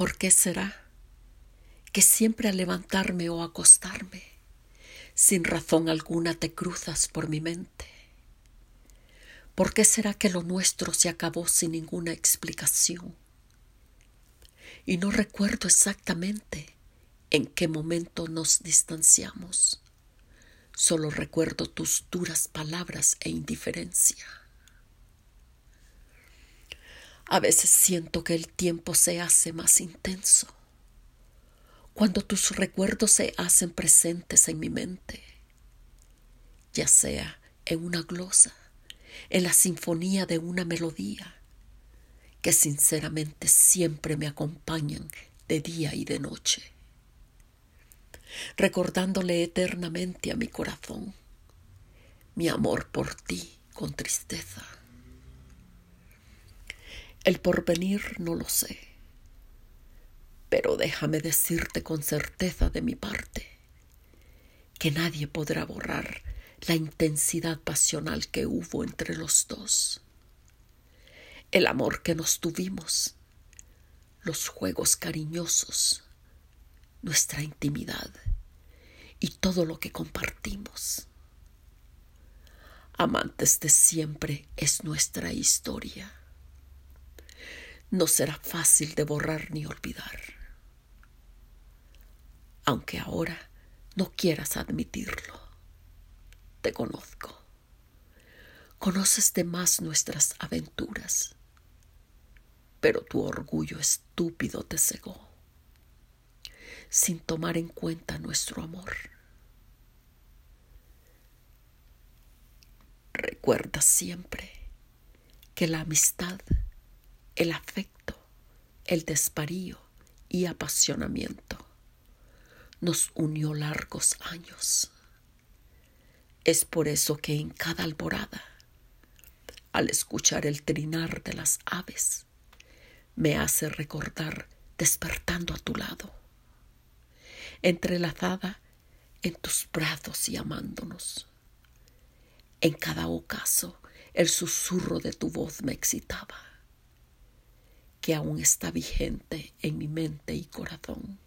¿Por qué será que siempre al levantarme o acostarme, sin razón alguna te cruzas por mi mente? ¿Por qué será que lo nuestro se acabó sin ninguna explicación? Y no recuerdo exactamente en qué momento nos distanciamos. Solo recuerdo tus duras palabras e indiferencia. A veces siento que el tiempo se hace más intenso cuando tus recuerdos se hacen presentes en mi mente, ya sea en una glosa, en la sinfonía de una melodía, que sinceramente siempre me acompañan de día y de noche, recordándole eternamente a mi corazón mi amor por ti con tristeza. El porvenir no lo sé, pero déjame decirte con certeza de mi parte que nadie podrá borrar la intensidad pasional que hubo entre los dos, el amor que nos tuvimos, los juegos cariñosos, nuestra intimidad y todo lo que compartimos. Amantes de siempre es nuestra historia no será fácil de borrar ni olvidar. Aunque ahora no quieras admitirlo, te conozco. Conoces de más nuestras aventuras, pero tu orgullo estúpido te cegó, sin tomar en cuenta nuestro amor. Recuerda siempre que la amistad el afecto, el desparío y apasionamiento nos unió largos años. Es por eso que en cada alborada, al escuchar el trinar de las aves, me hace recordar despertando a tu lado, entrelazada en tus brazos y amándonos. En cada ocaso el susurro de tu voz me excitaba que aún está vigente en mi mente y corazón,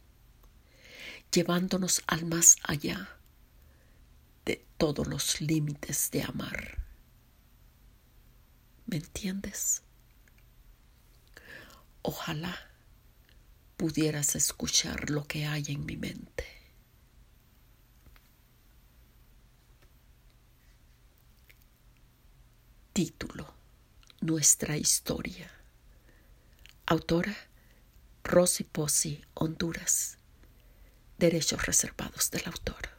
llevándonos al más allá de todos los límites de amar. ¿Me entiendes? Ojalá pudieras escuchar lo que hay en mi mente. Título Nuestra historia. Autora Rosy Pozzi, Honduras. Derechos reservados del autor.